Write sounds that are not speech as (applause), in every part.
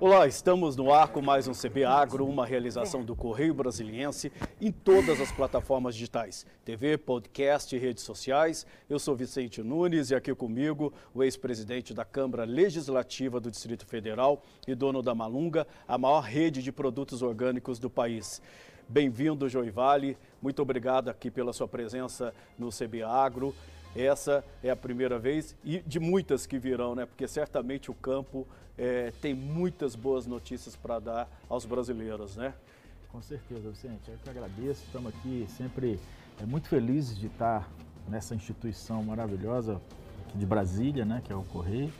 Olá, estamos no ar com mais um CB Agro, uma realização do Correio Brasiliense em todas as plataformas digitais, TV, podcast e redes sociais. Eu sou Vicente Nunes e aqui comigo o ex-presidente da Câmara Legislativa do Distrito Federal e dono da Malunga, a maior rede de produtos orgânicos do país. Bem-vindo, Joey Vale. Muito obrigado aqui pela sua presença no CB Agro. Essa é a primeira vez e de muitas que virão, né? Porque certamente o campo é, tem muitas boas notícias para dar aos brasileiros, né? Com certeza, Vicente. Eu que agradeço. Estamos aqui sempre é, muito felizes de estar nessa instituição maravilhosa de Brasília, né? Que é o Correio.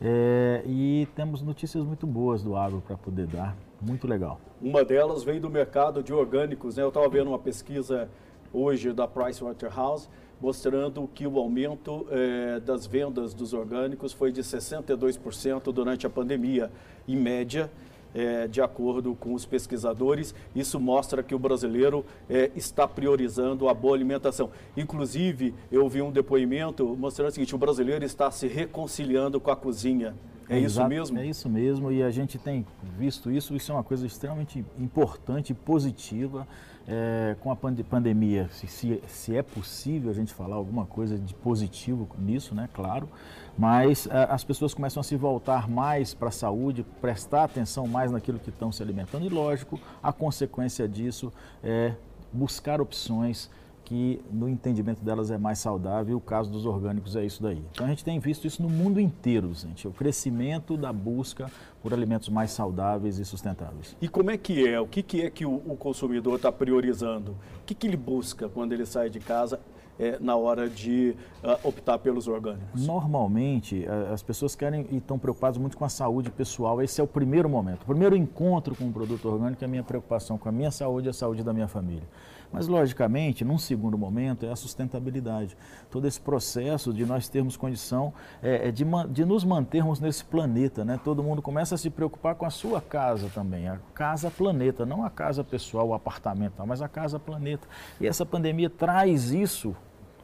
É, e temos notícias muito boas do agro para poder dar. Muito legal. Uma delas vem do mercado de orgânicos, né? Eu estava vendo uma pesquisa hoje da Pricewaterhouse mostrando que o aumento eh, das vendas dos orgânicos foi de 62% durante a pandemia, em média. Eh, de acordo com os pesquisadores, isso mostra que o brasileiro eh, está priorizando a boa alimentação. Inclusive, eu vi um depoimento mostrando o seguinte: o brasileiro está se reconciliando com a cozinha. É isso Exato, mesmo? É isso mesmo, e a gente tem visto isso, isso é uma coisa extremamente importante e positiva. É, com a pand pandemia, se, se, se, é possível a gente falar alguma coisa de positivo nisso, né? Claro, mas a, as pessoas começam a se voltar mais para a saúde, prestar atenção mais naquilo que estão se alimentando, e lógico, a consequência disso é buscar opções que no entendimento delas é mais saudável, e o caso dos orgânicos é isso daí. Então a gente tem visto isso no mundo inteiro, gente, o crescimento da busca por alimentos mais saudáveis e sustentáveis. E como é que é? O que, que é que o, o consumidor está priorizando? O que, que ele busca quando ele sai de casa? É, na hora de uh, optar pelos orgânicos? Normalmente, as pessoas querem e estão preocupadas muito com a saúde pessoal. Esse é o primeiro momento. O primeiro encontro com um produto orgânico é a minha preocupação com a minha saúde e a saúde da minha família. Mas, logicamente, num segundo momento, é a sustentabilidade. Todo esse processo de nós termos condição é, é de, de nos mantermos nesse planeta. Né? Todo mundo começa a se preocupar com a sua casa também, a casa planeta, não a casa pessoal, o apartamento, mas a casa planeta. E essa pandemia traz isso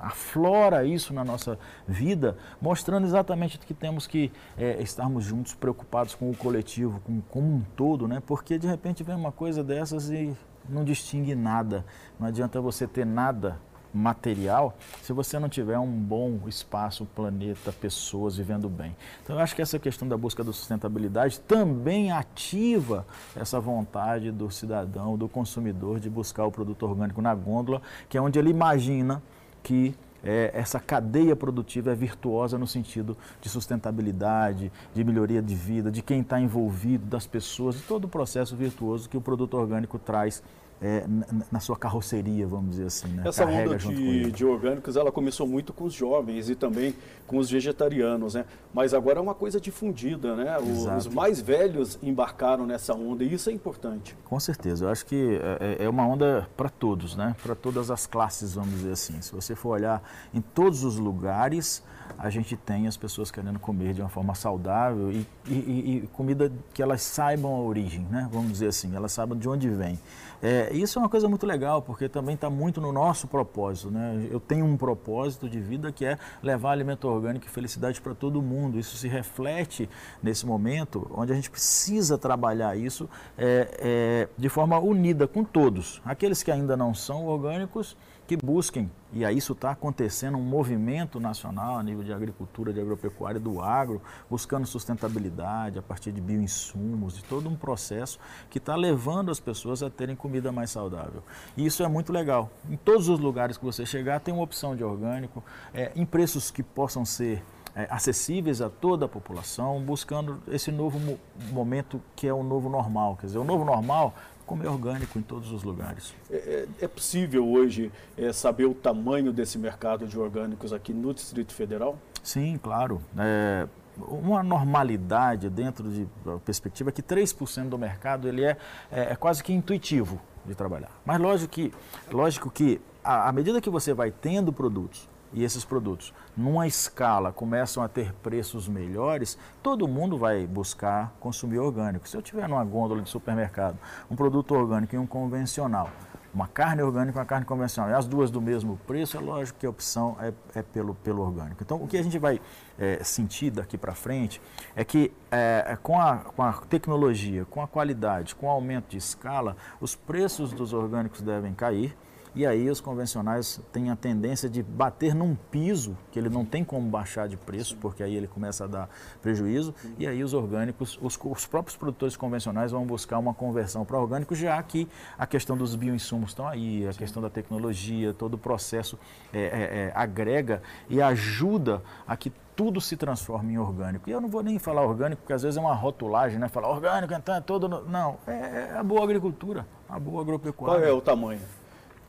aflora isso na nossa vida, mostrando exatamente que temos que é, estarmos juntos, preocupados com o coletivo, com como um todo, né? Porque de repente vem uma coisa dessas e não distingue nada. Não adianta você ter nada material se você não tiver um bom espaço, planeta, pessoas vivendo bem. Então eu acho que essa questão da busca da sustentabilidade também ativa essa vontade do cidadão, do consumidor de buscar o produto orgânico na gôndola, que é onde ele imagina que é, essa cadeia produtiva é virtuosa no sentido de sustentabilidade, de melhoria de vida, de quem está envolvido, das pessoas, todo o processo virtuoso que o produto orgânico traz é, na, na, sua carroceria, vamos dizer assim. Né? Essa Carrega onda de, de, orgânicos, ela começou muito com os jovens e também com os vegetarianos, né? Mas agora é uma coisa difundida, né? Os, os mais velhos embarcaram nessa onda e isso é importante. Com certeza, eu acho que é, é, é uma onda para todos, né? Para todas as classes, vamos dizer assim. Se você for olhar em todos os lugares, a gente tem as pessoas querendo comer de uma forma saudável e, e, e comida que elas saibam a origem, né? Vamos dizer assim, elas saibam de onde vem. É, isso é uma coisa muito legal, porque também está muito no nosso propósito. Né? Eu tenho um propósito de vida que é levar alimento orgânico e felicidade para todo mundo. Isso se reflete nesse momento, onde a gente precisa trabalhar isso é, é, de forma unida com todos. Aqueles que ainda não são orgânicos, que busquem, e aí isso está acontecendo, um movimento nacional a nível de agricultura, de agropecuária, do agro, buscando sustentabilidade a partir de bioinsumos, de todo um processo que está levando as pessoas a terem comida mais saudável. E isso é muito legal. Em todos os lugares que você chegar, tem uma opção de orgânico, é, em preços que possam ser é, acessíveis a toda a população, buscando esse novo mo momento que é o novo normal. Quer dizer, o novo normal comer orgânico em todos os lugares. É, é, é possível hoje é, saber o tamanho desse mercado de orgânicos aqui no Distrito Federal? Sim, claro. É, uma normalidade dentro de perspectiva é que 3% do mercado ele é, é, é, quase que intuitivo de trabalhar. Mas lógico que, lógico que à medida que você vai tendo produtos e esses produtos numa escala começam a ter preços melhores, todo mundo vai buscar consumir orgânico. Se eu tiver numa gôndola de supermercado um produto orgânico e um convencional, uma carne orgânica e uma carne convencional, e as duas do mesmo preço, é lógico que a opção é, é pelo, pelo orgânico. Então, o que a gente vai é, sentir daqui para frente é que é, é, com, a, com a tecnologia, com a qualidade, com o aumento de escala, os preços dos orgânicos devem cair e aí os convencionais têm a tendência de bater num piso que ele não tem como baixar de preço, porque aí ele começa a dar prejuízo, e aí os orgânicos, os, os próprios produtores convencionais vão buscar uma conversão para orgânico, já que a questão dos bioinsumos estão aí, a Sim. questão da tecnologia, todo o processo é, é, é, agrega e ajuda a que tudo se transforme em orgânico. E eu não vou nem falar orgânico, porque às vezes é uma rotulagem, né? Falar orgânico, então é todo. No... Não, é, é a boa agricultura, a boa agropecuária. Qual é o tamanho?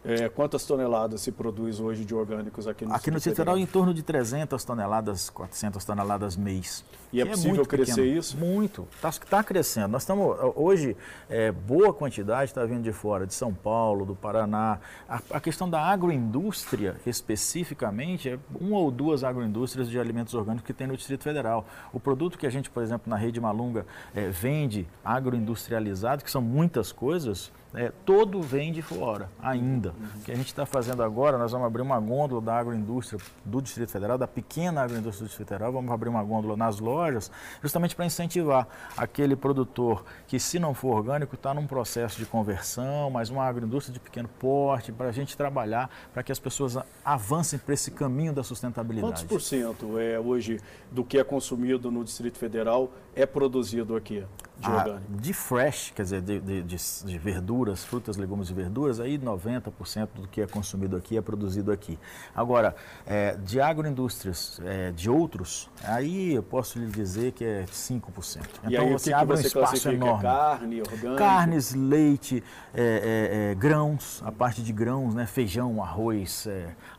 É, quantas toneladas se produz hoje de orgânicos aqui no Aqui no Distrito Federal, em torno de 300 toneladas, 400 toneladas mês. E é possível é crescer pequeno. isso? Muito. Está tá crescendo. Nós estamos, hoje, é, boa quantidade está vindo de fora, de São Paulo, do Paraná. A, a, questão da agroindústria, especificamente, é uma ou duas agroindústrias de alimentos orgânicos que tem no Distrito Federal. O produto que a gente, por exemplo, na rede Malunga, é, vende agroindustrializado, que são muitas coisas, é, todo vem de fora, ainda. Uhum. O que a gente está fazendo agora, nós vamos abrir uma gôndola da agroindústria do Distrito Federal, da pequena agroindústria do Distrito Federal, vamos abrir uma gôndola nas lojas, justamente para incentivar aquele produtor que, se não for orgânico, está num processo de conversão, mas uma agroindústria de pequeno porte, para a gente trabalhar para que as pessoas avancem para esse caminho da sustentabilidade. Quantos por cento é hoje do que é consumido no Distrito Federal é produzido aqui? De ah, orgânico? De fresh, quer dizer, de, de, de, de, verduras, frutas, legumes e verduras, aí 90% do que é consumido aqui é produzido aqui. Agora, é, de agroindústrias é, de outros, aí eu posso lhe dizer que é 5%. E então aí, você que abre que você um espaço enorme. Carne, orgânico? Carnes, leite, é, é, é, grãos, a parte de grãos, né, feijão, arroz,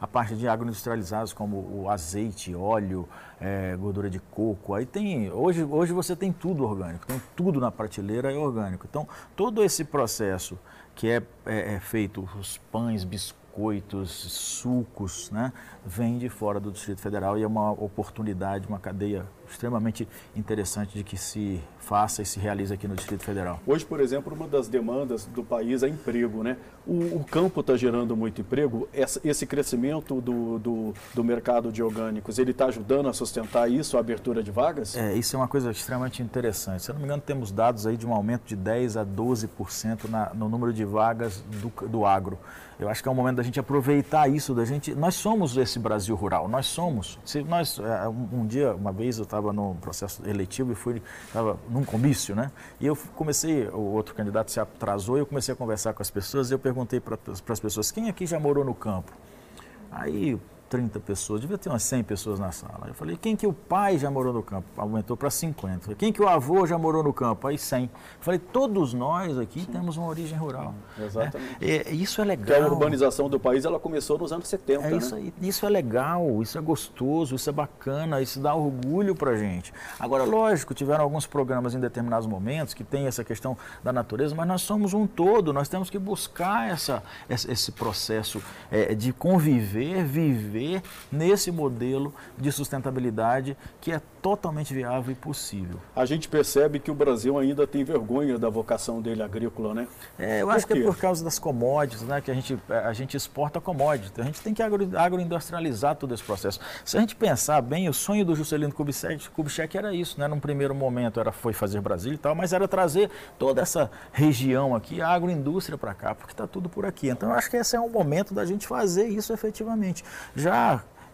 a parte de agroindustrializados como o azeite, óleo, é, gordura de coco. Aí tem, hoje, hoje você tem tudo orgânico, tem tudo na prateleira é orgânico. Então, todo esse processo que é, é, é feito, os pães, biscoitos, sucos, né, vem de fora do Distrito Federal e é uma oportunidade, uma cadeia extremamente interessante de que se faça e se realize aqui no Distrito Federal. Hoje, por exemplo, uma das demandas do país é emprego, né? O, o campo está gerando muito emprego. Essa, esse crescimento do, do, do, mercado de orgânicos, ele está ajudando a sustentar isso, a abertura de vagas? É, isso é uma coisa extremamente interessante. Se eu não me engano, temos dados aí de um aumento de 10 a 12% na, no número de vagas do, do agro. Eu acho que é o momento da gente aproveitar isso, da gente. Nós somos esse Brasil rural, nós somos. Se nós é, um, um dia, uma vez eu estava no processo eletivo e fui estava num comício, né? E eu comecei, o outro candidato se atrasou e eu comecei a conversar com as pessoas e eu perguntei para as pessoas quem aqui já morou no campo. Aí 30 pessoas, devia ter umas 100 pessoas na sala. Eu falei, quem que o pai já morou no campo? Aumentou para 50. Falei, quem que o avô já morou no campo? Aí 100. Eu falei, todos nós aqui Sim. temos uma origem rural. exatamente. É, é, isso é legal. Porque a urbanização do país, ela começou nos anos 70, é né? isso, isso é legal, isso é gostoso, isso é bacana, isso dá orgulho para gente. Agora, lógico, tiveram alguns programas em determinados momentos que tem essa questão da natureza, mas nós somos um todo, nós temos que buscar essa, esse processo é, de conviver, viver nesse modelo de sustentabilidade que é totalmente viável e possível. A gente percebe que o Brasil ainda tem vergonha da vocação dele agrícola, né? É, eu por acho quê? que é por causa das commodities, né? Que a gente, a gente exporta commodities. A gente tem que agro, agroindustrializar todo esse processo. Se a gente pensar bem, o sonho do Juscelino Kubitschek, Kubitschek era isso, né? Num primeiro momento era, foi fazer Brasil e tal, mas era trazer toda essa região aqui, a agroindústria para cá, porque está tudo por aqui. Então eu acho que esse é o momento da gente fazer isso efetivamente. Já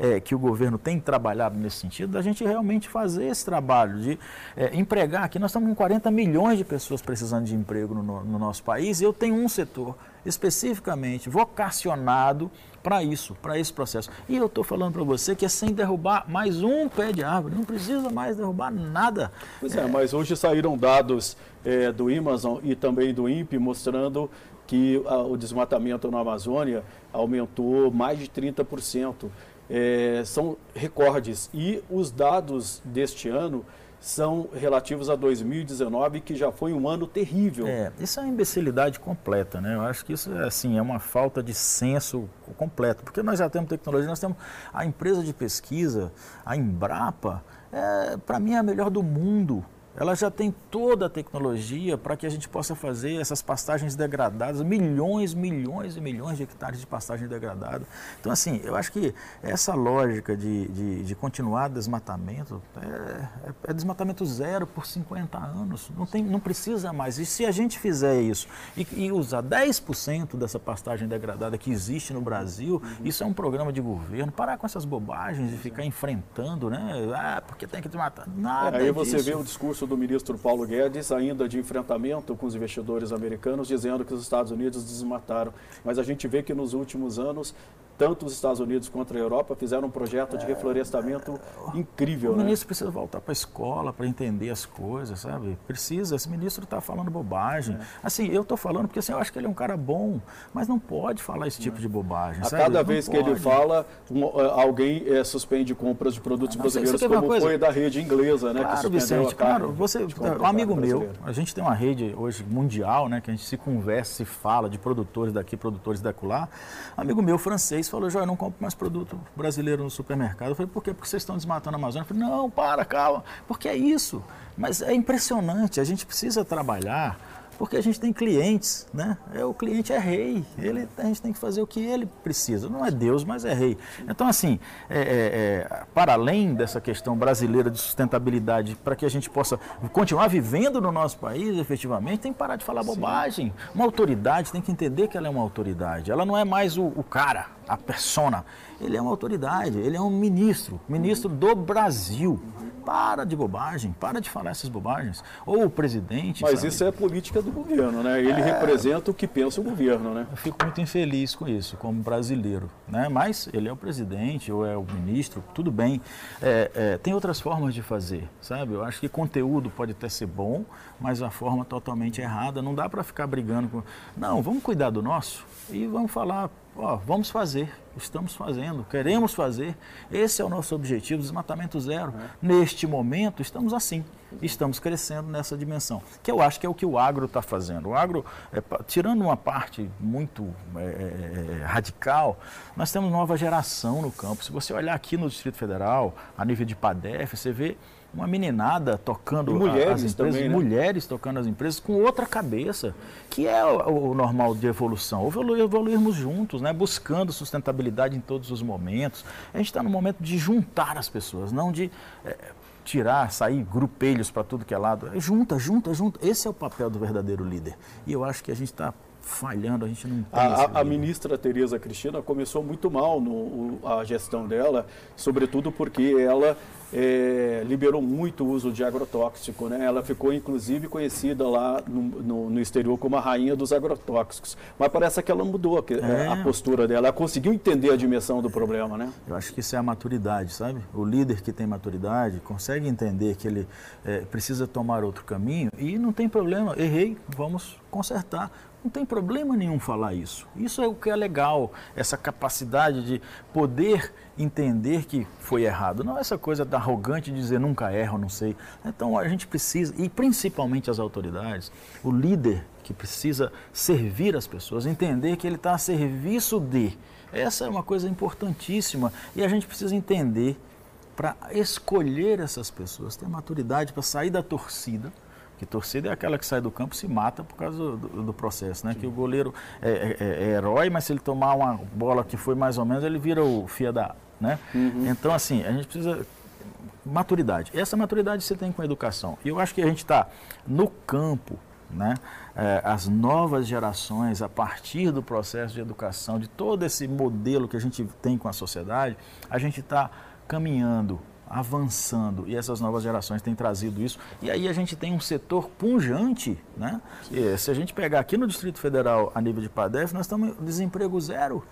é, que o governo tem trabalhado nesse sentido, da gente realmente fazer esse trabalho de é, empregar. Aqui nós estamos com 40 milhões de pessoas precisando de emprego no, no nosso país e eu tenho um setor especificamente vocacionado para isso, para esse processo. E eu estou falando para você que é sem derrubar mais um pé de árvore, não precisa mais derrubar nada. Pois é, é mas hoje saíram dados é, do Amazon e também do INPE mostrando que a, o desmatamento na Amazônia aumentou mais de 30% é, são recordes. E os dados deste ano são relativos a 2019, que já foi um ano terrível. É, isso é uma imbecilidade completa, né? Eu acho que isso é, assim, é uma falta de senso completo, porque nós já temos tecnologia, nós temos a empresa de pesquisa, a Embrapa, é, para mim é a melhor do mundo ela já tem toda a tecnologia para que a gente possa fazer essas pastagens degradadas, milhões, milhões e milhões de hectares de pastagem degradada. Então, assim, eu acho que essa lógica de, de, de continuar desmatamento é, é, é, desmatamento zero por 50 anos. Não, tem, não precisa mais. E se a gente fizer isso e, e usar 10% dessa pastagem degradada que existe no Brasil, uhum. isso é um programa de governo. Parar com essas bobagens de ficar enfrentando, né? Ah, porque tem que desmatar. Nada. Aí você disso. vê o discurso discurso do ministro Paulo Guedes, ainda de enfrentamento com os investidores americanos, dizendo que os Estados Unidos desmataram. Mas a gente vê que nos últimos anos tanto os Estados Unidos quanto a Europa fizeram um projeto de reflorestamento incrível. O né? ministro precisa voltar para a escola para entender as coisas, sabe? Precisa. Esse ministro está falando bobagem. É. Assim, eu estou falando porque assim, eu acho que ele é um cara bom, mas não pode falar esse tipo de bobagem. A sabe? cada vez que ele fala, um, eh, alguém é, suspende compras de produtos ah, brasileiros, como foi da rede inglesa, né? Claro, Vicente, claro. Você, um amigo meu, a gente tem uma rede hoje mundial, né? Que a gente se conversa, se fala de produtores daqui, produtores da lá. Amigo meu francês falou, João, eu não compro mais produto brasileiro no supermercado. Eu falei, por quê? Porque vocês estão desmatando a Amazônia. Eu falei, não, para, calma, porque é isso. Mas é impressionante, a gente precisa trabalhar porque a gente tem clientes, né? É, o cliente é rei, ele, a gente tem que fazer o que ele precisa. Não é Deus, mas é rei. Então, assim, é, é, é, para além dessa questão brasileira de sustentabilidade, para que a gente possa continuar vivendo no nosso país, efetivamente, tem que parar de falar Sim. bobagem. Uma autoridade tem que entender que ela é uma autoridade. Ela não é mais o, o cara, a persona. Ele é uma autoridade, ele é um ministro, ministro do Brasil. Para de bobagem, para de falar essas bobagens. Ou o presidente. Mas sabe? isso é política do governo, né? Ele é... representa o que pensa o governo, né? Eu fico muito infeliz com isso, como brasileiro. Né? Mas ele é o presidente ou é o ministro, tudo bem. É, é, tem outras formas de fazer, sabe? Eu acho que conteúdo pode até ser bom, mas a forma totalmente errada. Não dá para ficar brigando com. Não, vamos cuidar do nosso e vamos falar ó, vamos fazer, estamos fazendo, queremos fazer. Esse é o nosso objetivo, desmatamento zero. É. Neste momento, estamos assim, estamos crescendo nessa dimensão, que eu acho que é o que o agro está fazendo. O agro, é, tirando uma parte muito é, é, é, radical, nós temos nova geração no campo. Se você olhar aqui no Distrito Federal, a nível de PADEF, você vê uma meninada tocando mulheres as empresas, também, né? mulheres tocando as empresas com outra cabeça, que é o, o normal de evolução. Evoluir, evoluirmos juntos, né? buscando sustentabilidade em todos os momentos. A gente está no momento de juntar as pessoas, não de é, tirar, sair grupelhos para tudo que é lado. É junta, junta, junta. Esse é o papel do verdadeiro líder. E eu acho que a gente está falhando, a gente não tem A, a ministra Tereza Cristina começou muito mal no, a gestão dela, sobretudo porque ela é, liberou muito o uso de agrotóxico. Né? Ela ficou, inclusive, conhecida lá no, no, no, exterior como a rainha dos agrotóxicos. Mas parece que ela mudou a, é. a, postura dela. Ela conseguiu entender a dimensão do problema, né? Eu acho que isso é a maturidade, sabe? O líder que tem maturidade consegue entender que ele é, precisa tomar outro caminho e não tem problema. Errei, vamos consertar. Não tem problema nenhum falar isso. Isso é o que é legal, essa capacidade de poder entender que foi errado. Não essa coisa da arrogante de dizer nunca erro, não sei. Então a gente precisa, e principalmente as autoridades, o líder que precisa servir as pessoas, entender que ele está a serviço de. Essa é uma coisa importantíssima e a gente precisa entender para escolher essas pessoas, ter maturidade para sair da torcida que torcida é aquela que sai do campo e se mata por causa do, do, processo, né? Sim. Que o goleiro é, é, é, é, herói, mas se ele tomar uma bola que foi mais ou menos, ele vira o fia da, né? Uhum. Então, assim, a gente precisa maturidade. Essa maturidade você tem com a educação. E eu acho que a gente está no campo, né? É, as novas gerações, a partir do processo de educação, de todo esse modelo que a gente tem com a sociedade, a gente está caminhando avançando e essas novas gerações têm trazido isso. E aí a gente tem um setor punjante, né? E se a gente pegar aqui no Distrito Federal a nível de PADEF, nós estamos desemprego zero.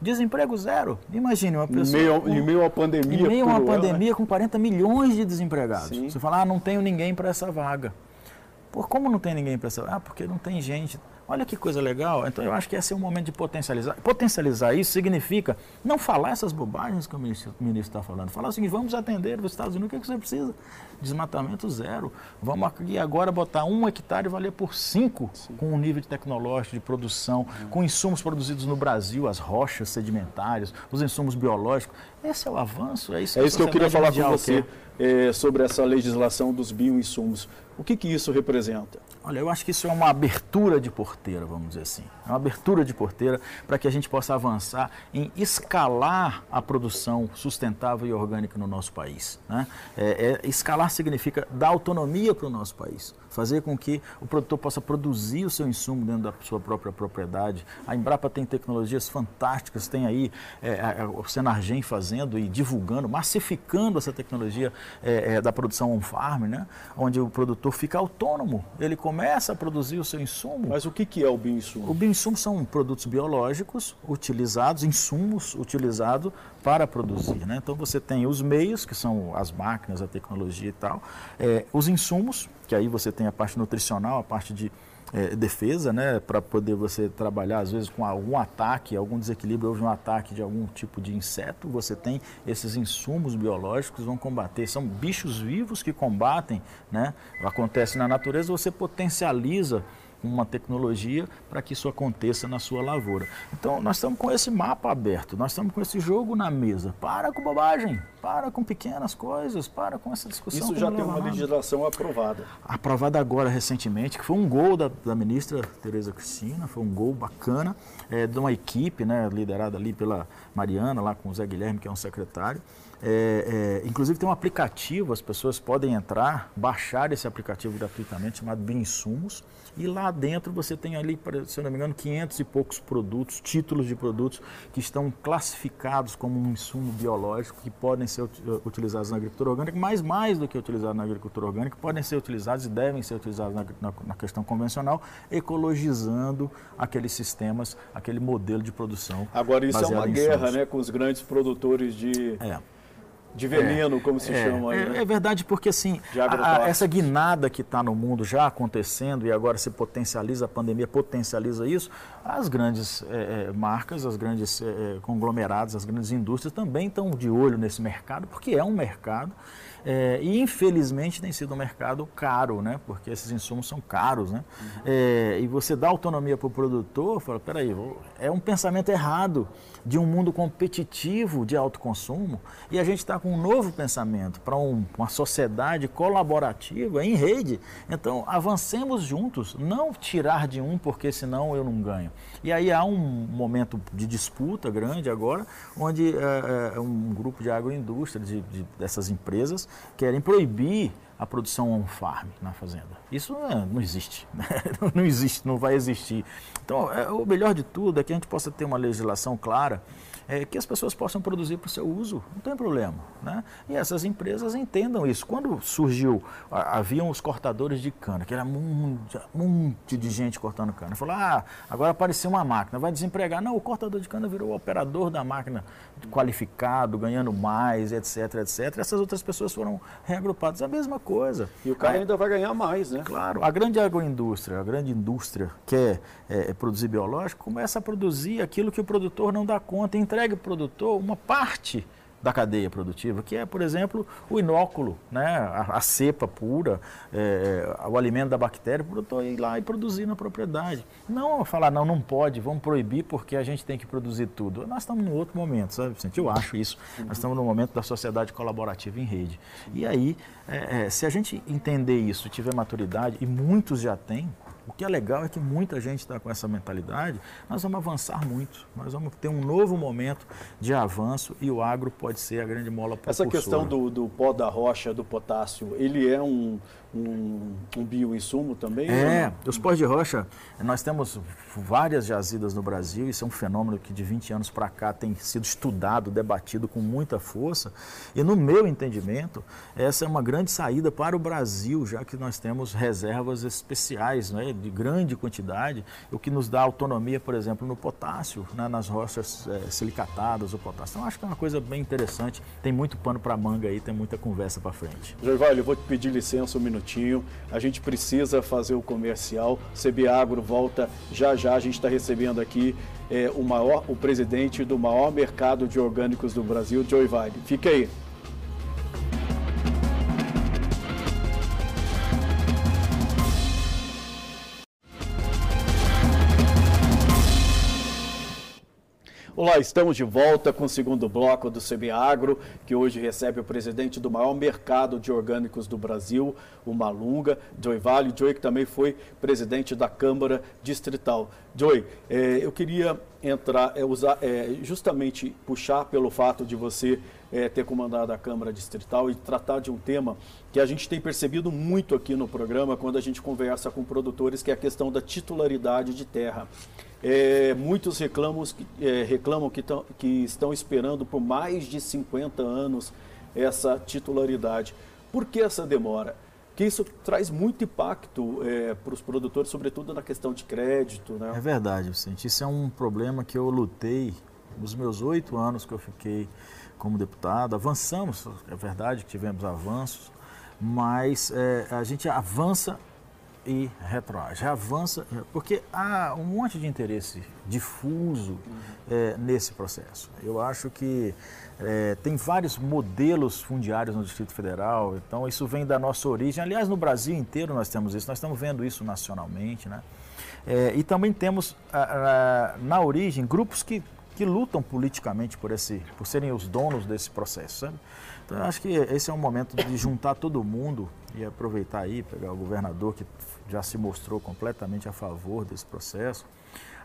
Desemprego zero. Imagine uma pessoa. Em meio, com, em meio a pandemia. Em meio a uma pandemia ela. com 40 milhões de desempregados. Sim. Você fala, ah, não tenho ninguém para essa vaga. Por como não tem ninguém para essa vaga? Ah, porque não tem gente. Olha que coisa legal. Então eu acho que esse é o momento de potencializar. Potencializar isso significa não falar essas bobagens que o ministro está falando. Falar assim, vamos atender os Estados Unidos, o que, é que você precisa? Desmatamento zero. Vamos aqui agora botar um hectare e valer por cinco, Sim. com um nível de tecnológico, de produção, com insumos produzidos no Brasil, as rochas sedimentares, os insumos biológicos. Esse é o avanço, é isso, é isso que eu queria falar com você é, sobre essa legislação dos bioinsumos. O que, que isso representa? Olha, eu acho que isso é uma abertura de porteira, vamos dizer assim. É uma abertura de porteira para que a gente possa avançar em escalar a produção sustentável e orgânica no nosso país. Né? É, é, escalar significa dar autonomia para o nosso país fazer com que o produtor possa produzir o seu insumo dentro da sua própria propriedade. A Embrapa tem tecnologias fantásticas, tem aí é, a, o Senargem fazendo e divulgando, massificando essa tecnologia é, é, da produção on-farm, né? onde o produtor fica autônomo, ele começa a produzir o seu insumo. Mas o que, que é o bioinsumo? O bioinsumo são produtos biológicos utilizados, insumos utilizados para produzir. Né? Então você tem os meios, que são as máquinas, a tecnologia e tal, é, os insumos, que aí você tem a parte nutricional, a parte de é, defesa, né, para poder você trabalhar às vezes com algum ataque, algum desequilíbrio, houve um ataque de algum tipo de inseto, você tem esses insumos biológicos vão combater, são bichos vivos que combatem, né, acontece na natureza, você potencializa uma tecnologia para que isso aconteça na sua lavoura. Então, nós estamos com esse mapa aberto, nós estamos com esse jogo na mesa. Para com bobagem, para com pequenas coisas, para com essa discussão. Isso já tem uma legislação aprovada. Aprovada agora recentemente, que foi um gol da, da ministra Tereza Cristina, foi um gol bacana, é, de uma equipe né, liderada ali pela Mariana, lá com o Zé Guilherme, que é um secretário. É, é, inclusive tem um aplicativo, as pessoas podem entrar, baixar esse aplicativo gratuitamente, chamado Bioinsumos, e lá dentro você tem ali, se eu não me engano, 500 e poucos produtos, títulos de produtos que estão classificados como um insumo biológico que podem ser utilizados na agricultura orgânica, mas mais do que utilizados na agricultura orgânica, podem ser utilizados e devem ser utilizados na, na, na questão convencional, ecologizando aqueles sistemas, aquele modelo de produção. Agora isso é uma guerra né, com os grandes produtores de... É de veneno, é, como se é, chama aí. É, né? é, verdade, porque assim, a, essa guinada que está no mundo já acontecendo e agora se potencializa, a pandemia potencializa isso, as grandes é, é marcas, as grandes conglomerados, as grandes indústrias também estão de olho nesse mercado, porque é um mercado é, e infelizmente tem sido um mercado caro, né? Porque esses insumos são caros, né? Uhum. É, e você dá autonomia para o produtor, fala, peraí, é um pensamento errado de um mundo competitivo de alto consumo e a gente está com um novo pensamento para um, uma sociedade colaborativa em rede. Então, avancemos juntos, não tirar de um porque senão eu não ganho. E aí há um momento de disputa grande agora, onde é, é, um grupo de agroindústria, de, de, dessas empresas, querem proibir a produção on-farm na fazenda. Isso é, não existe, (laughs) né? não existe, não vai existir. Então, é, o melhor de tudo é que a gente possa ter uma legislação clara é, que as pessoas possam produzir para o seu uso, não tem problema. Né? E essas empresas entendam isso. Quando surgiu, haviam os cortadores de cana, que era um monte de gente cortando cana. Falou, ah, agora apareceu uma máquina, vai desempregar. Não, o cortador de cana virou o operador da máquina qualificado, ganhando mais, etc, etc. Essas outras pessoas foram reagrupadas. A mesma coisa. E o cara ainda vai ganhar mais, né? Claro. A grande agroindústria, a grande indústria quer é, é, produzir biológico, começa a produzir aquilo que o produtor não dá conta, entrega para o produtor uma parte da cadeia produtiva, que é, por exemplo, o inóculo, né? a, a cepa pura, é, o alimento da bactéria, o produtor ir lá e produzir na propriedade. Não falar, não, não pode, vamos proibir porque a gente tem que produzir tudo. Nós estamos num outro momento, sabe, Vicente? Eu acho isso. Nós estamos no momento da sociedade colaborativa em rede. E aí, é, é, se a gente entender isso, tiver maturidade, e muitos já têm, o que é legal é que muita gente está com essa mentalidade, nós vamos avançar muito, nós vamos ter um novo momento de avanço e o agro pode ser a grande mola propulsora. Essa questão do, do pó da rocha, do potássio, ele é um, um, um bioinsumo também? É, os pós de rocha, nós temos várias jazidas no Brasil, isso é um fenômeno que de 20 anos para cá tem sido estudado, debatido com muita força, e no meu entendimento, essa é uma grande saída para o Brasil, já que nós temos reservas especiais, né? de grande quantidade, o que nos dá autonomia, por exemplo, no potássio, né, nas rochas é, silicatadas, o potássio. Então, acho que é uma coisa bem interessante. Tem muito pano para manga aí, tem muita conversa para frente. Jorvalho, eu vou te pedir licença um minutinho. A gente precisa fazer o comercial. CB Agro volta já já. A gente está recebendo aqui é, o, maior, o presidente do maior mercado de orgânicos do Brasil, Joey Vale. Fica aí. Olá, estamos de volta com o segundo bloco do CB Agro, que hoje recebe o presidente do maior mercado de orgânicos do Brasil, o Malunga, Joey Vale. Joey, que também foi presidente da Câmara Distrital. Joey, eh, eu queria entrar, é, usar, é, justamente puxar pelo fato de você é, ter comandado a Câmara Distrital e tratar de um tema que a gente tem percebido muito aqui no programa quando a gente conversa com produtores, que é a questão da titularidade de terra. É, muitos reclamam, é, reclamam que, tão, que estão esperando por mais de 50 anos essa titularidade. Por que essa demora? Que isso traz muito impacto é, para os produtores, sobretudo na questão de crédito. Né? É verdade, Vicente. Isso é um problema que eu lutei nos meus oito anos que eu fiquei como deputado. Avançamos, é verdade que tivemos avanços, mas é, a gente avança e retroage, avança, porque há um monte de interesse difuso é, nesse processo. Eu acho que é, tem vários modelos fundiários no Distrito Federal, então isso vem da nossa origem. Aliás, no Brasil inteiro nós temos isso, nós estamos vendo isso nacionalmente, né? É, e também temos a, a, na origem grupos que, que lutam politicamente por, esse, por serem os donos desse processo, sabe? Então, eu acho que esse é um momento de juntar todo mundo e aproveitar aí, pegar o governador que já se mostrou completamente a favor desse processo,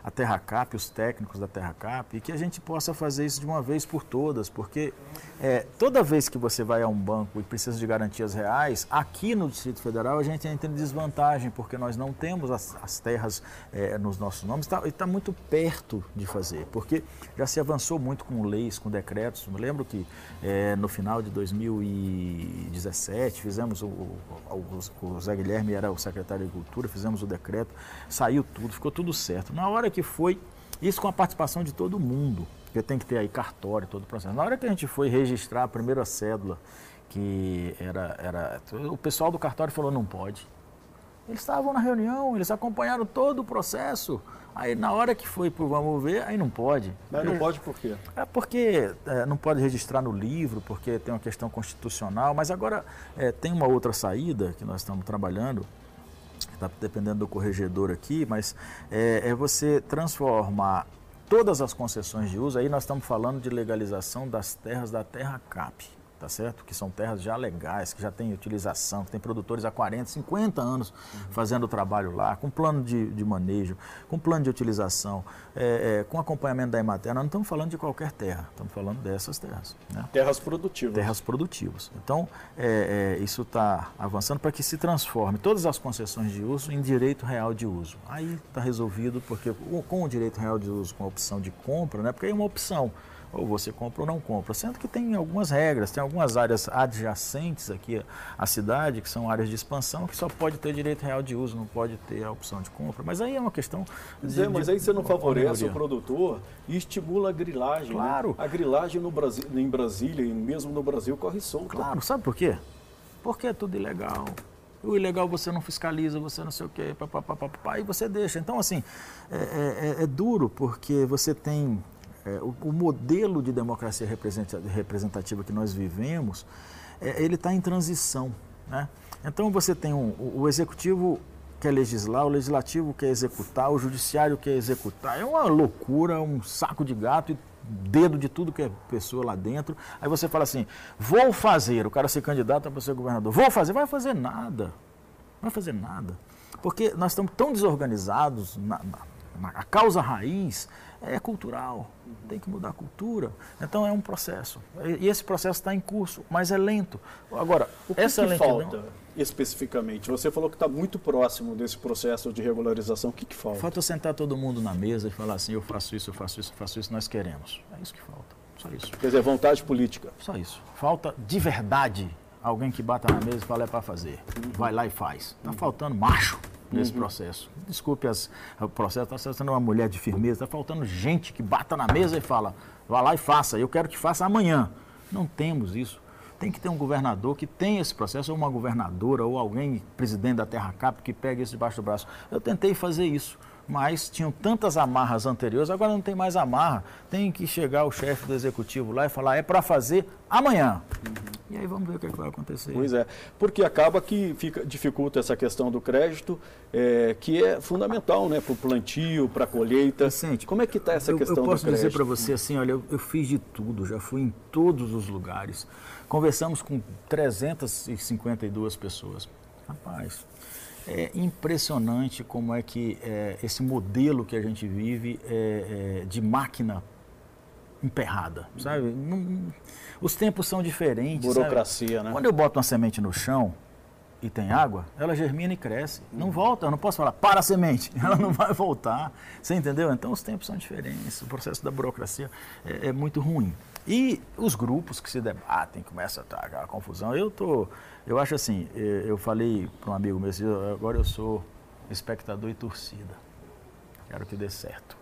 a TerraCap, os técnicos da TerraCap, e que a gente possa fazer isso de uma vez por todas, porque é, toda vez que você vai a um banco e precisa de garantias reais, aqui no Distrito Federal a gente entra em desvantagem, porque nós não temos as, as terras é, nos nossos nomes, tá, e está muito perto de fazer, porque já se avançou muito com leis, com decretos. Me lembro que é, no final de 2017 fizemos, o, o, o Zé Guilherme era o secretário de Agricultura, fizemos o decreto, saiu tudo, ficou tudo certo. Na hora que foi, isso com a participação de todo mundo, porque tem que ter aí cartório, todo o processo. Na hora que a gente foi registrar a primeira cédula, que era, era o pessoal do cartório falou, não pode. Eles estavam na reunião, eles acompanharam todo o processo. Aí na hora que foi para vamos ver, aí não pode. Mas não pode por quê? É porque é, não pode registrar no livro, porque tem uma questão constitucional, mas agora é, tem uma outra saída que nós estamos trabalhando, está dependendo do corregedor aqui, mas é, é você transformar todas as concessões de uso, aí nós estamos falando de legalização das terras da Terra Cap tá certo? Que são terras já legais, que já têm utilização, que tem produtores há 40, 50 anos uhum. fazendo o trabalho lá, com plano de, de manejo, com plano de utilização, é, é, com acompanhamento da Emater. Nós não estamos falando de qualquer terra, estamos falando dessas terras. Né? Terras produtivas. Terras produtivas. Então, é, é isso está avançando para que se transforme todas as concessões de uso em direito real de uso. Aí está resolvido, porque com o direito real de uso, com a opção de compra, né? porque aí é uma opção ou você compra ou não compra. Sendo que tem algumas regras, tem algumas áreas adjacentes aqui à cidade, que são áreas de expansão, que só pode ter direito real de uso, não pode ter a opção de compra. Mas aí é uma questão. De, mas aí você não favorece o produtor e estimula a grilagem. Né? Claro. Né? A grilagem no Brasil, em Brasília e mesmo no Brasil corre solta. Claro, sabe por quê? Porque é tudo ilegal. O ilegal você não fiscaliza, você não sei o quê, papapá, e você deixa. Então, assim, é, é, é, é duro porque você tem é, o, o, modelo de democracia representativa que nós vivemos, é, ele está em transição. Né? Então você tem um, o, o executivo quer legislar, o legislativo quer executar, o judiciário quer executar. É uma loucura, um saco de gato e dedo de tudo que é pessoa lá dentro. Aí você fala assim, vou fazer, o cara se candidata para ser governador, vou fazer, vai fazer nada. Não vai fazer nada. Porque nós estamos tão desorganizados, na, na, a causa raiz é cultural, tem que mudar a cultura. Então é um processo. E esse processo está em curso, mas é lento. Agora, o que, essa que lentidão... falta especificamente? Você falou que está muito próximo desse processo de regularização. O que, que falta? Falta sentar todo mundo na mesa e falar assim: eu faço isso, eu faço isso, eu faço isso, nós queremos. É isso que falta. Só isso. Quer dizer, vontade política. Só isso. Falta de verdade alguém que bata na mesa e fala é para fazer. Vai lá e faz. Está faltando macho. Nesse uhum. processo. Desculpe as, o processo, está sendo uma mulher de firmeza, está faltando gente que bata na mesa e fala, vá lá e faça, eu quero que faça amanhã. Não temos isso. Tem que ter um governador que tenha esse processo, ou uma governadora, ou alguém, presidente da Terra Cap, que pegue isso debaixo do braço. Eu tentei fazer isso mas tinham tantas amarras anteriores, agora não tem mais amarra. Tem que chegar o chefe do executivo lá e falar, é para fazer amanhã. Uhum. E aí vamos ver o que, é que, vai acontecer. Pois é, porque acaba que fica, dificulta essa questão do crédito, é, que é fundamental né, para o plantio, para a colheita. Vicente, Como é que está essa eu, questão do crédito? Eu posso dizer para você assim, olha, eu, eu fiz de tudo, já fui em todos os lugares. Conversamos com 352 pessoas. Rapaz, é impressionante como é que é, esse modelo que a gente vive é, é, de máquina emperrada, sabe? Os tempos são diferentes. Burocracia, sabe? né? Quando eu boto uma semente no chão e tem água, ela germina e cresce. Não uhum. volta, eu não posso falar, para a semente, (laughs) ela não vai voltar. Você entendeu? Então os tempos são diferentes, o processo da burocracia é, é muito ruim. E os grupos que se debatem, começa a estar aquela confusão. Eu tô, eu acho assim, eh, eu falei para um amigo meu, agora eu sou espectador e torcida. Quero que dê certo.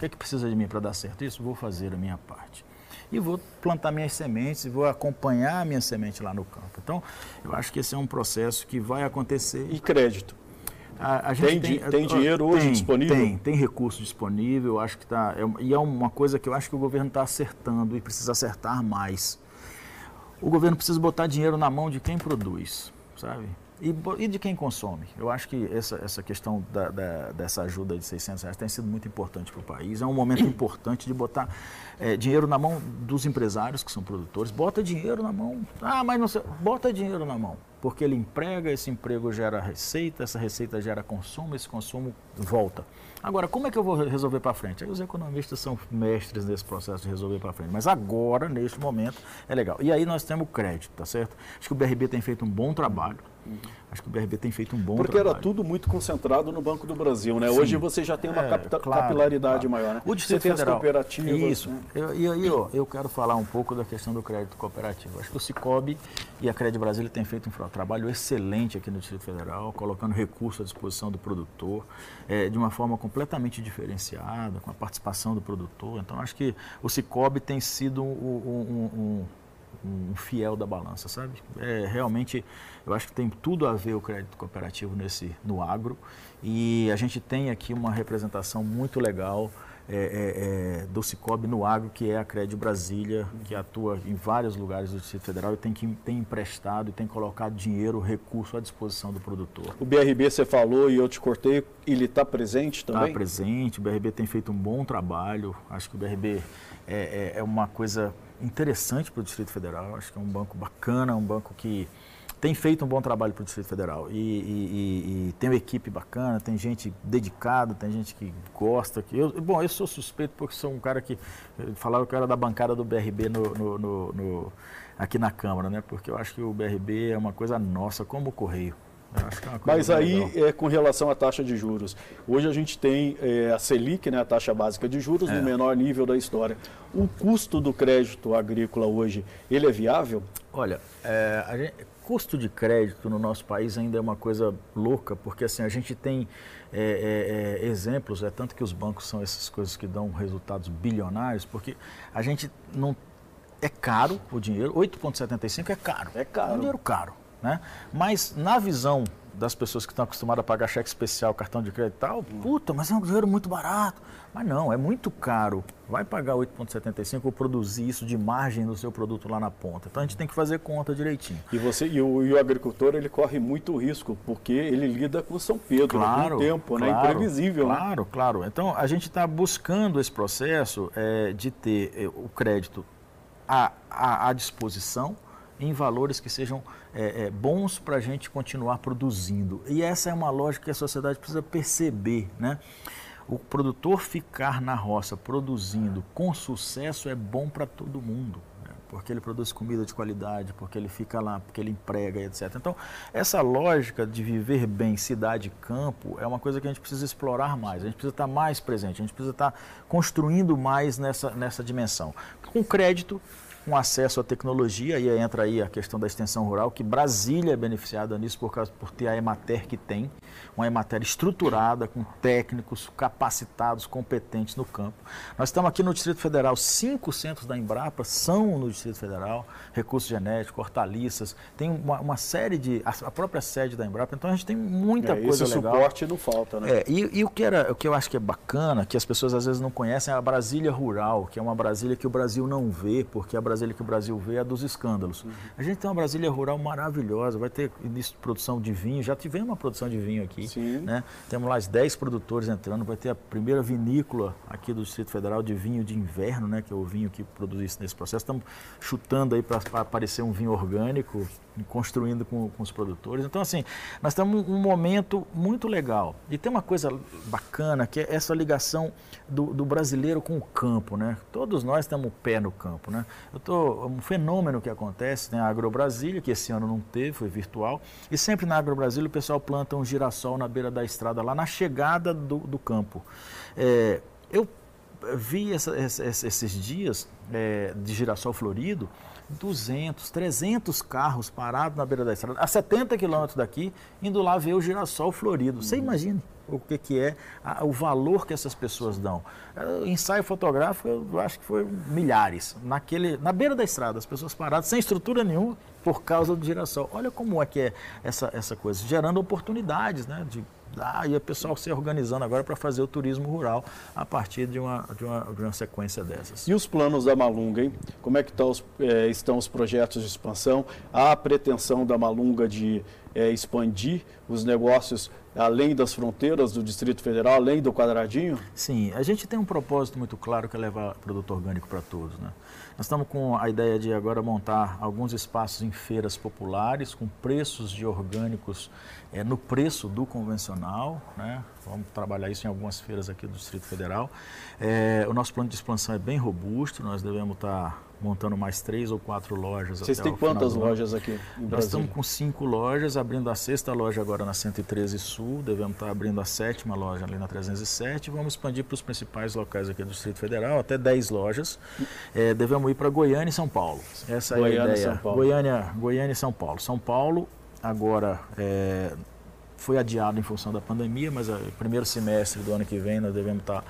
O que, é que precisa de mim para dar certo? Isso vou fazer a minha parte. E vou plantar minhas sementes e vou acompanhar a minha semente lá no campo. Então, eu acho que esse é um processo que vai acontecer. E crédito? A, a tem, tem, tem, dinheiro hoje tem, disponível? Tem, tem recurso disponível, acho que está. É, e é uma coisa que eu acho que o governo está acertando e precisa acertar mais. O governo precisa botar dinheiro na mão de quem produz, sabe? E, e de quem consome. Eu acho que essa, essa questão da, da, dessa ajuda de 600 reais tem sido muito importante para o país. É um momento (clears throat) importante de botar é, dinheiro na mão dos empresários que são produtores. Bota dinheiro na mão. Ah, mas não sei. Bota dinheiro na mão porque ele emprega, esse emprego gera receita, essa receita gera consumo, esse consumo volta. Agora, como é que eu vou resolver para frente? Aí os economistas são mestres nesse processo de resolver para frente. Mas agora, neste momento, é legal. E aí nós temos o crédito, tá certo? Acho que o BRB tem feito um bom trabalho. Acho que o BRB tem feito um bom Porque trabalho. era tudo muito concentrado no Banco do Brasil, né? Sim. Hoje você já tem uma é, claro, capilaridade claro. maior, né? O Distrito você tem Federal. as cooperativas. Isso. Né? E aí, ó, eu quero falar um pouco da questão do crédito cooperativo. Acho que o Cicobi e a Crédito Brasília têm feito um trabalho excelente aqui no Distrito Federal, colocando recursos à disposição do produtor, é, de uma forma completamente diferenciada, com a participação do produtor. Então, acho que o Cicobi tem sido um, um, um um fiel da balança, sabe? É, realmente, eu acho que tem tudo a ver o crédito cooperativo nesse, no agro e a gente tem aqui uma representação muito legal é, é, é, do Cicobi no agro, que é a Crédito Brasília, que atua em vários lugares do Distrito Federal e tem, que, tem emprestado e tem colocado dinheiro, recurso à disposição do produtor. O BRB você falou e eu te cortei, ele está presente também? Está presente, o BRB tem feito um bom trabalho, acho que o BRB é, é, é uma coisa interessante para o Distrito Federal. Acho que é um banco bacana, um banco que tem feito um bom trabalho para o Distrito Federal. E, e, e, e, tem uma equipe bacana, tem gente dedicada, tem gente que gosta. Que eu, bom, eu sou suspeito porque sou um cara que. Falava que eu era da bancada do BRB no, no, no, no, aqui na Câmara, né? Porque eu acho que o BRB é uma coisa nossa, como o Correio. É Mas aí, é, com relação à taxa de juros, hoje a gente tem é, a Selic, né, a taxa básica de juros, é. no menor nível da história. O custo do crédito agrícola hoje, ele é viável? Olha, é, gente, custo de crédito no nosso país ainda é uma coisa louca, porque assim, a gente tem é, exemplos, é tanto que os bancos são essas coisas que dão resultados bilionários, porque a gente não... É caro o dinheiro, 8,75 é caro. É caro. É um dinheiro caro. Né? Mas na visão das pessoas que estão acostumadas a pagar cheque especial, cartão de crédito e tal, puta, mas é um dinheiro muito barato. Mas não, é muito caro. Vai pagar 8,75 ou produzir isso de margem no seu produto lá na ponta. Então a gente tem que fazer conta direitinho. E você e o, e o agricultor ele corre muito risco porque ele lida com São Pedro, claro, tempo, claro, né? Imprevisível. Né? Claro, né? claro. Então a gente está buscando esse processo é, de ter é, o crédito à, à, à disposição em valores que sejam é, é, bons para a gente continuar produzindo. E essa é uma lógica que a sociedade precisa perceber. Né? O produtor ficar na roça produzindo com sucesso é bom para todo mundo. Né? Porque ele produz comida de qualidade, porque ele fica lá, porque ele emprega, etc. Então, essa lógica de viver bem cidade e campo é uma coisa que a gente precisa explorar mais, a gente precisa estar mais presente, a gente precisa estar construindo mais nessa, nessa dimensão. Com crédito, um acesso à tecnologia, e aí entra aí a questão da extensão rural, que Brasília é beneficiada nisso por, causa, por ter a Emater que tem, uma Emater estruturada, com técnicos capacitados, competentes no campo. Nós estamos aqui no Distrito Federal, cinco centros da Embrapa são no Distrito Federal, recursos genéticos, hortaliças, tem uma, uma série de, a, própria sede da Embrapa, então a gente tem muita é, coisa esse legal. suporte não falta, né? É, e, e o, que era, o que eu acho que é bacana, que as pessoas às vezes não conhecem, é a Brasília Rural, que é uma Brasília que o Brasil não vê, porque a Brasília que o Brasil vê é a dos escândalos. Uhum. A gente tem uma Brasília Rural maravilhosa, vai ter início de produção de vinho, já tivemos uma produção de vinho aqui. Sim. Né? Temos lá 10 produtores entrando, vai ter a primeira vinícola aqui do Distrito Federal de vinho de inverno, né? que é o vinho que produz isso nesse processo. Estamos chutando aí para aparecer um vinho orgânico, construindo com, com, os produtores. Então, assim, nós estamos um momento muito legal. E tem uma coisa bacana, que é essa ligação do, do brasileiro com o campo, né? Todos nós temos o pé no campo, né? Eu tô, um fenômeno que acontece, né? A Agrobrasília, que esse ano não teve, foi virtual, e sempre na Agrobrasília o pessoal planta um girassol na beira da estrada, lá na chegada do, do campo. É, eu vi essa, esses dias é, de girassol florido, 200, 300 carros parados na beira da estrada, a 70 quilômetros daqui, indo lá ver o girassol florido. Você uhum. imagina o que, que é a, o valor que essas pessoas dão. É, ensaio fotográfico, eu acho que foi milhares. Naquele, na beira da estrada, as pessoas paradas, sem estrutura nenhuma, por causa do girassol. Olha como é que é essa, essa coisa, gerando oportunidades né, de ah, e o pessoal se organizando agora para fazer o turismo rural a partir de uma, de, uma, de uma sequência dessas. E os planos da Malunga, hein? Como é que tá os, é, estão os projetos de expansão? Há a pretensão da Malunga de é, expandir os negócios além das fronteiras do Distrito Federal, além do quadradinho? Sim, a gente tem um propósito muito claro que é levar produto orgânico para todos. Né? Nós estamos com a ideia de agora montar alguns espaços em feiras populares com preços de orgânicos é, no preço do convencional. Né? Vamos trabalhar isso em algumas feiras aqui do Distrito Federal. É, o nosso plano de expansão é bem robusto, nós devemos estar montando mais três ou quatro lojas. Vocês têm quantas lojas aqui Nós estamos com cinco lojas, abrindo a sexta loja agora na 113 Sul, devemos estar abrindo a sétima loja ali na 307 vamos expandir para os principais locais aqui do Distrito Federal, até 10 lojas. É, devemos ir para Goiânia e São Paulo. Essa Goiânia, é a ideia. São Paulo. Goiânia, Goiânia e São Paulo. São Paulo agora é, foi adiado em função da pandemia, mas o primeiro semestre do ano que vem nós devemos estar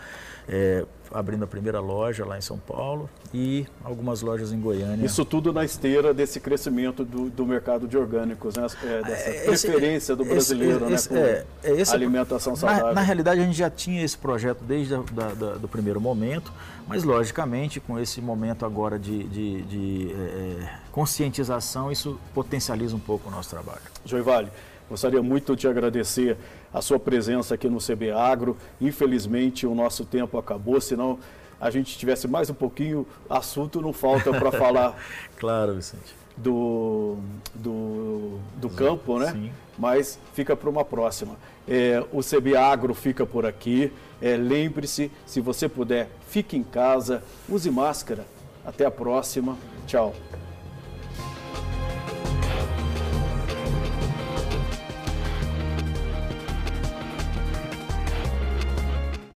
é, abrindo a primeira loja lá em São Paulo e algumas lojas em Goiânia. Isso tudo na esteira desse crescimento do, do mercado de orgânicos, né? É, dessa é, esse, preferência do brasileiro esse, né? É, esse, alimentação saudável. Na, na, realidade, a gente já tinha esse projeto desde o primeiro momento, mas logicamente com esse momento agora de, de, de é, conscientização, isso potencializa um pouco o nosso trabalho. Joivale, Gostaria muito de agradecer a sua presença aqui no CB Agro. Infelizmente o nosso tempo acabou, senão a gente tivesse mais um pouquinho, assunto não falta para (laughs) falar. claro, Vicente. Do, do, do campo, né? Sim. Mas fica para uma próxima. É, o CB Agro fica por aqui. É, Lembre-se, se você puder, fique em casa, use máscara. Até a próxima. Tchau.